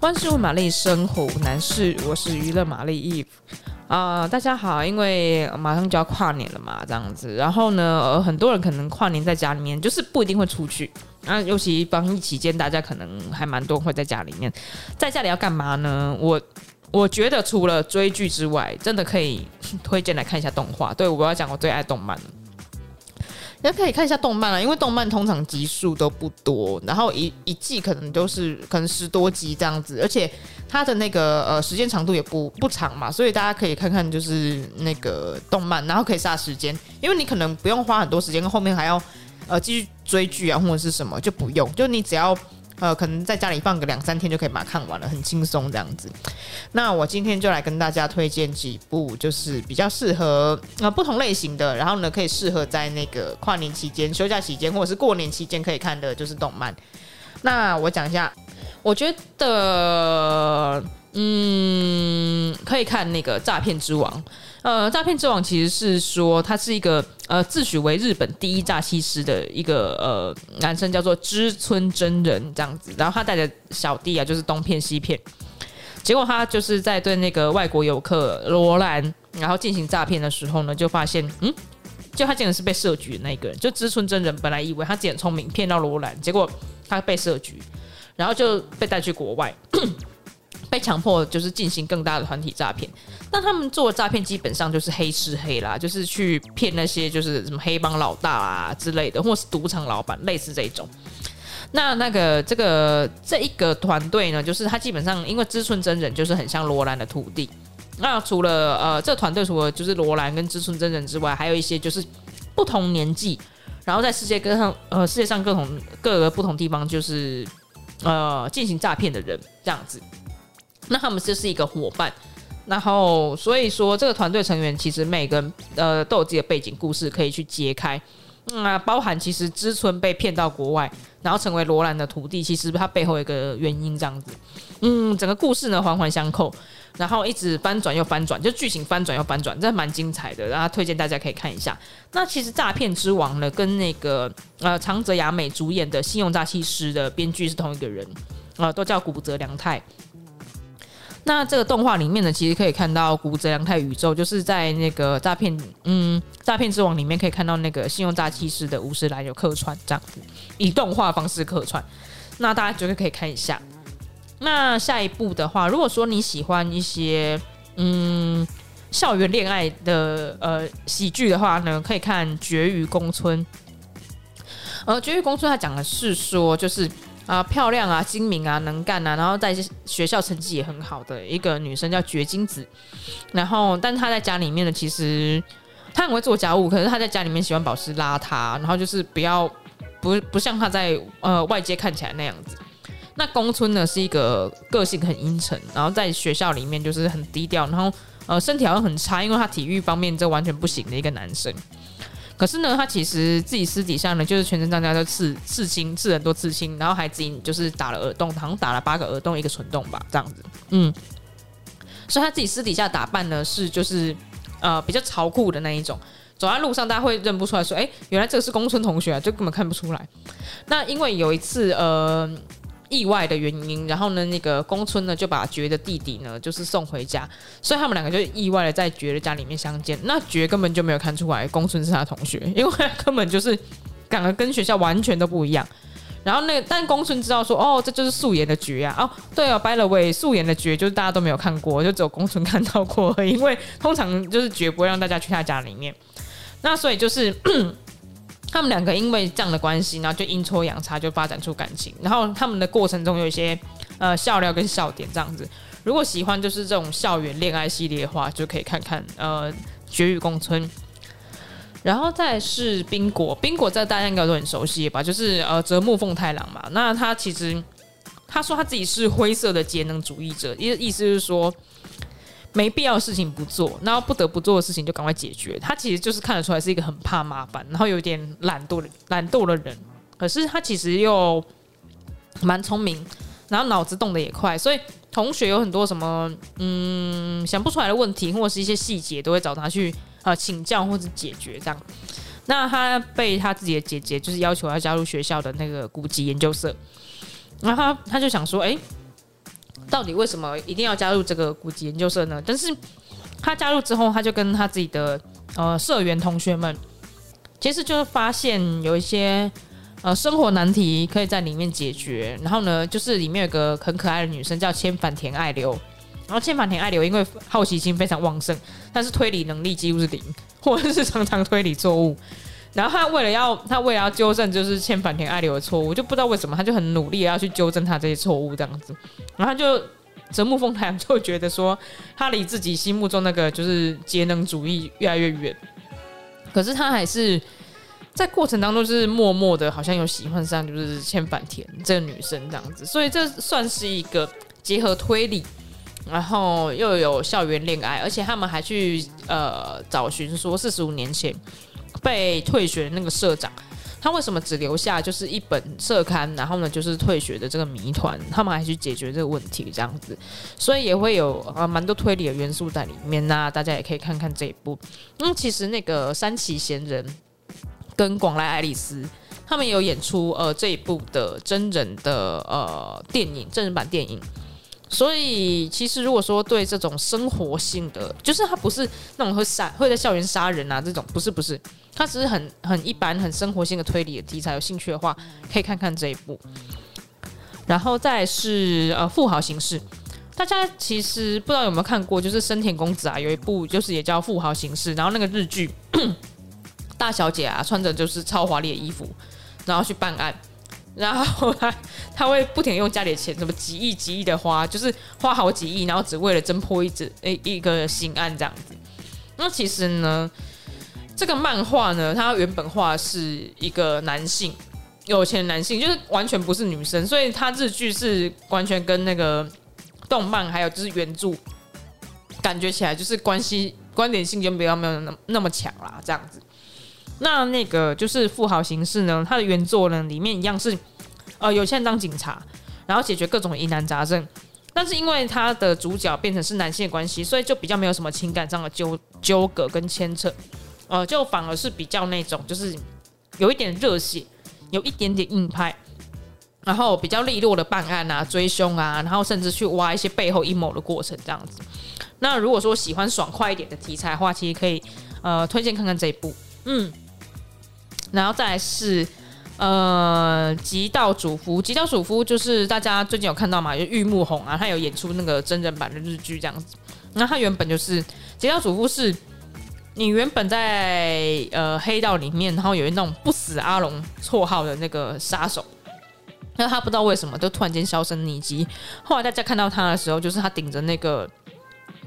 万事问玛丽，生活男士，我是娱乐玛丽 Eve 啊，大家好，因为马上就要跨年了嘛，这样子，然后呢，很多人可能跨年在家里面，就是不一定会出去，啊，尤其防疫期间，大家可能还蛮多会在家里面，在家里要干嘛呢？我我觉得除了追剧之外，真的可以推荐来看一下动画。对，我要讲我最爱动漫。也可以看一下动漫啊，因为动漫通常集数都不多，然后一一季可能都是可能十多集这样子，而且它的那个呃时间长度也不不长嘛，所以大家可以看看就是那个动漫，然后可以杀时间，因为你可能不用花很多时间，后面还要呃继续追剧啊或者是什么就不用，就你只要。呃，可能在家里放个两三天就可以把它看完了，很轻松这样子。那我今天就来跟大家推荐几部，就是比较适合呃不同类型的，然后呢可以适合在那个跨年期间、休假期间或者是过年期间可以看的，就是动漫。那我讲一下，我觉得嗯可以看那个《诈骗之王》。呃，诈骗之王其实是说他是一个呃自诩为日本第一诈欺师的一个呃男生，叫做知村真人这样子。然后他带着小弟啊，就是东骗西骗，结果他就是在对那个外国游客罗兰，然后进行诈骗的时候呢，就发现嗯，就他竟然是被设局的那个人。就知村真人本来以为他自己很聪明，骗到罗兰，结果他被设局，然后就被带去国外。被强迫就是进行更大的团体诈骗，那他们做的诈骗基本上就是黑吃黑啦，就是去骗那些就是什么黑帮老大啊之类的，或是赌场老板，类似这种。那那个这个这一个团队呢，就是他基本上因为知村真人就是很像罗兰的徒弟。那除了呃这个团队除了就是罗兰跟知村真人之外，还有一些就是不同年纪，然后在世界各上呃世界上各种各个不同地方就是呃进行诈骗的人这样子。那他们就是一个伙伴，然后所以说这个团队成员其实每个人呃都有自己的背景故事可以去揭开，那、嗯、包含其实知村被骗到国外，然后成为罗兰的徒弟，其实他背后一个原因这样子，嗯，整个故事呢环环相扣，然后一直翻转又翻转，就剧情翻转又翻转，真的蛮精彩的，然后推荐大家可以看一下。那其实诈骗之王呢，跟那个呃长泽雅美主演的信用诈欺师的编剧是同一个人，啊、呃，都叫古泽良太。那这个动画里面呢，其实可以看到古泽良太宇宙，就是在那个诈骗，嗯，诈骗之王里面可以看到那个信用诈欺师的五十岚有客串这样子，以动画方式客串。那大家绝对可以看一下。那下一部的话，如果说你喜欢一些嗯校园恋爱的呃喜剧的话呢，可以看《绝于宫村》。呃，《绝于宫村》它讲的是说，就是。啊，漂亮啊，精明啊，能干啊，然后在学校成绩也很好的一个女生叫绝金子，然后，但是她在家里面呢，其实她很会做家务，可是她在家里面喜欢保持邋遢，然后就是不要不不像她在呃外界看起来那样子。那宫村呢是一个个性很阴沉，然后在学校里面就是很低调，然后呃身体好像很差，因为他体育方面这完全不行的一个男生。可是呢，他其实自己私底下呢，就是全身上下都刺刺青，刺很多刺青，然后还自己就是打了耳洞，好像打了八个耳洞，一个唇洞吧，这样子。嗯，所以他自己私底下打扮呢，是就是呃比较潮酷的那一种，走在路上大家会认不出来，说，哎，原来这个是宫村同学啊，就根本看不出来。那因为有一次，呃。意外的原因，然后呢，那个宫村呢就把觉的弟弟呢就是送回家，所以他们两个就意外的在觉的家里面相见。那觉根本就没有看出来宫村是他同学，因为根本就是感觉跟学校完全都不一样。然后那、但宫村知道说，哦，这就是素颜的觉啊。哦，对哦，by the way，素颜的觉就是大家都没有看过，就只有宫村看到过，因为通常就是觉不会让大家去他家里面。那所以就是。他们两个因为这样的关系，然后就阴错阳差就发展出感情。然后他们的过程中有一些呃笑料跟笑点这样子。如果喜欢就是这种校园恋爱系列的话，就可以看看呃《绝与宫村》。然后再是冰果，冰果这大家应该都很熟悉吧？就是呃泽木奉太郎嘛。那他其实他说他自己是灰色的节能主义者，意意思就是说。没必要的事情不做，然后不得不做的事情就赶快解决。他其实就是看得出来是一个很怕麻烦，然后有点懒惰的、懒惰的人。可是他其实又蛮聪明，然后脑子动得也快，所以同学有很多什么嗯想不出来的问题，或者是一些细节，都会找他去呃请教或者解决这样。那他被他自己的姐姐就是要求要加入学校的那个古籍研究社，然后他他就想说，哎。到底为什么一定要加入这个古籍研究社呢？但是他加入之后，他就跟他自己的呃社员同学们，其实就是发现有一些呃生活难题可以在里面解决。然后呢，就是里面有个很可爱的女生叫千反田爱流，然后千反田爱流因为好奇心非常旺盛，但是推理能力几乎是零，或者是常常推理错误。然后他为了要他为了要纠正就是欠坂田爱流的错误，就不知道为什么他就很努力要去纠正他这些错误这样子，然后他就泽木丰太郎就觉得说他离自己心目中那个就是节能主义越来越远，可是他还是在过程当中就是默默的好像有喜欢上就是欠坂田这个女生这样子，所以这算是一个结合推理，然后又有校园恋爱，而且他们还去呃找寻说四十五年前。被退学的那个社长，他为什么只留下就是一本社刊，然后呢就是退学的这个谜团，他们还去解决这个问题这样子，所以也会有啊蛮多推理的元素在里面呐、啊，大家也可以看看这一部。嗯，其实那个三崎贤人跟广濑爱丽丝他们有演出呃这一部的真人的呃电影真人版电影。所以，其实如果说对这种生活性的，就是他不是那种会杀会在校园杀人啊这种，不是不是，他只是很很一般很生活性的推理的题材，有兴趣的话可以看看这一部。然后再是呃富豪刑事，大家其实不知道有没有看过，就是深田恭子啊有一部就是也叫富豪刑事，然后那个日剧 大小姐啊穿着就是超华丽的衣服，然后去办案。然后他他会不停用家里的钱，什么几亿几亿的花，就是花好几亿，然后只为了侦破一只一一个刑案这样子。那其实呢，这个漫画呢，它原本画是一个男性，有钱男性，就是完全不是女生，所以它日剧是完全跟那个动漫还有就是原著感觉起来就是关系关联性就比较没有那么那么强啦，这样子。那那个就是富豪形式呢，它的原作呢里面一样是，呃，有钱人当警察，然后解决各种疑难杂症，但是因为他的主角变成是男性的关系，所以就比较没有什么情感上的纠纠葛跟牵扯，呃，就反而是比较那种就是有一点热血，有一点点硬派，然后比较利落的办案啊、追凶啊，然后甚至去挖一些背后阴谋的过程这样子。那如果说喜欢爽快一点的题材的话，其实可以呃推荐看看这一部，嗯。然后再是，呃，极道主夫。极道主夫就是大家最近有看到嘛？就玉木宏啊，他有演出那个真人版的日剧这样子。那他原本就是极道主夫，是你原本在呃黑道里面，然后有一那种不死阿龙绰号的那个杀手。那他不知道为什么就突然间销声匿迹。后来大家看到他的时候，就是他顶着那个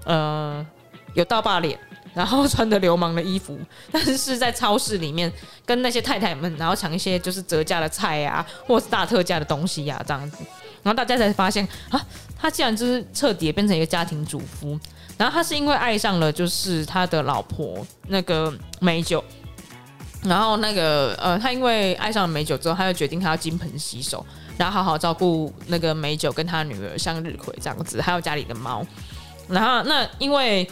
呃有刀疤脸。然后穿着流氓的衣服，但是是在超市里面跟那些太太们，然后抢一些就是折价的菜呀、啊，或是大特价的东西呀、这样子。然后大家才发现啊，他竟然就是彻底变成一个家庭主夫。然后他是因为爱上了就是他的老婆那个美酒，然后那个呃，他因为爱上了美酒之后，他就决定他要金盆洗手，然后好好照顾那个美酒跟他女儿向日葵这样子，还有家里的猫。然后那因为。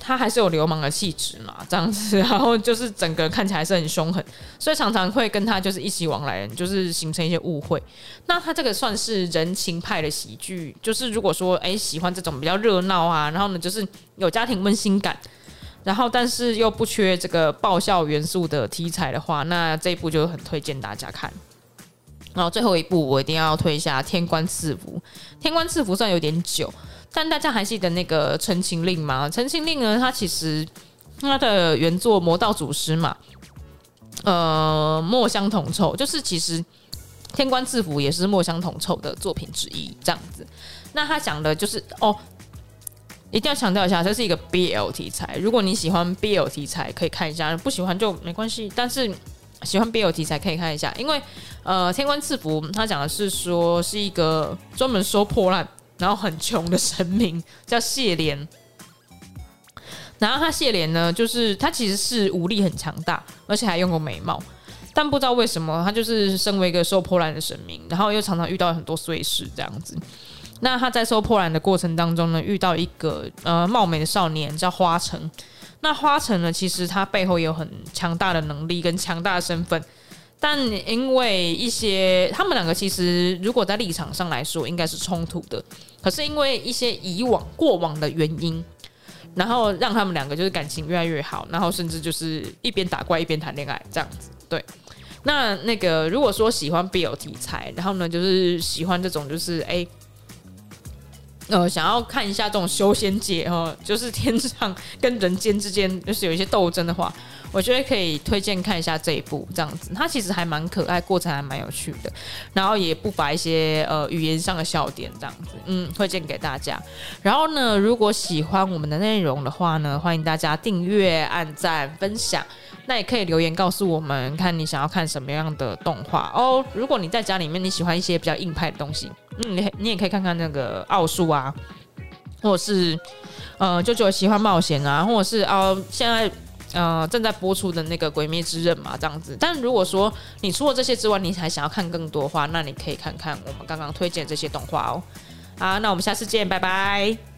他还是有流氓的气质嘛，这样子，然后就是整个看起来是很凶狠，所以常常会跟他就是一起往来，就是形成一些误会。那他这个算是人情派的喜剧，就是如果说哎喜欢这种比较热闹啊，然后呢就是有家庭温馨感，然后但是又不缺这个爆笑元素的题材的话，那这一部就很推荐大家看。然后最后一部我一定要推一下《天官赐福》，《天官赐福》算有点久。但大家还记得那个《陈情令》吗？《陈情令》呢，它其实它的原作《魔道祖师》嘛，呃，墨香铜臭，就是其实《天官赐福》也是墨香铜臭的作品之一，这样子。那他讲的就是哦，一定要强调一下，这是一个 BL 题材。如果你喜欢 BL 题材，可以看一下；不喜欢就没关系。但是喜欢 BL 题材可以看一下，因为呃，《天官赐福》他讲的是说是一个专门收破烂。然后很穷的神明叫谢怜，然后他谢怜呢，就是他其实是武力很强大，而且还拥有美貌，但不知道为什么他就是身为一个收破烂的神明，然后又常常遇到很多碎事这样子。那他在收破烂的过程当中呢，遇到一个呃貌美的少年叫花城。那花城呢，其实他背后也有很强大的能力跟强大的身份。但因为一些他们两个其实如果在立场上来说应该是冲突的，可是因为一些以往过往的原因，然后让他们两个就是感情越来越好，然后甚至就是一边打怪一边谈恋爱这样子。对，那那个如果说喜欢 BL 题材，然后呢就是喜欢这种就是哎。呃，想要看一下这种修仙界哦，就是天上跟人间之间就是有一些斗争的话，我觉得可以推荐看一下这一部这样子。它其实还蛮可爱，过程还蛮有趣的，然后也不乏一些呃语言上的笑点这样子，嗯，推荐给大家。然后呢，如果喜欢我们的内容的话呢，欢迎大家订阅、按赞、分享。那也可以留言告诉我们，看你想要看什么样的动画哦。如果你在家里面你喜欢一些比较硬派的东西，嗯，你你也可以看看那个奥数啊，或者是呃，舅舅喜欢冒险啊，或者是哦，现在呃正在播出的那个《鬼灭之刃》嘛，这样子。但如果说你除了这些之外，你还想要看更多的话，那你可以看看我们刚刚推荐这些动画哦。好，那我们下次见，拜拜。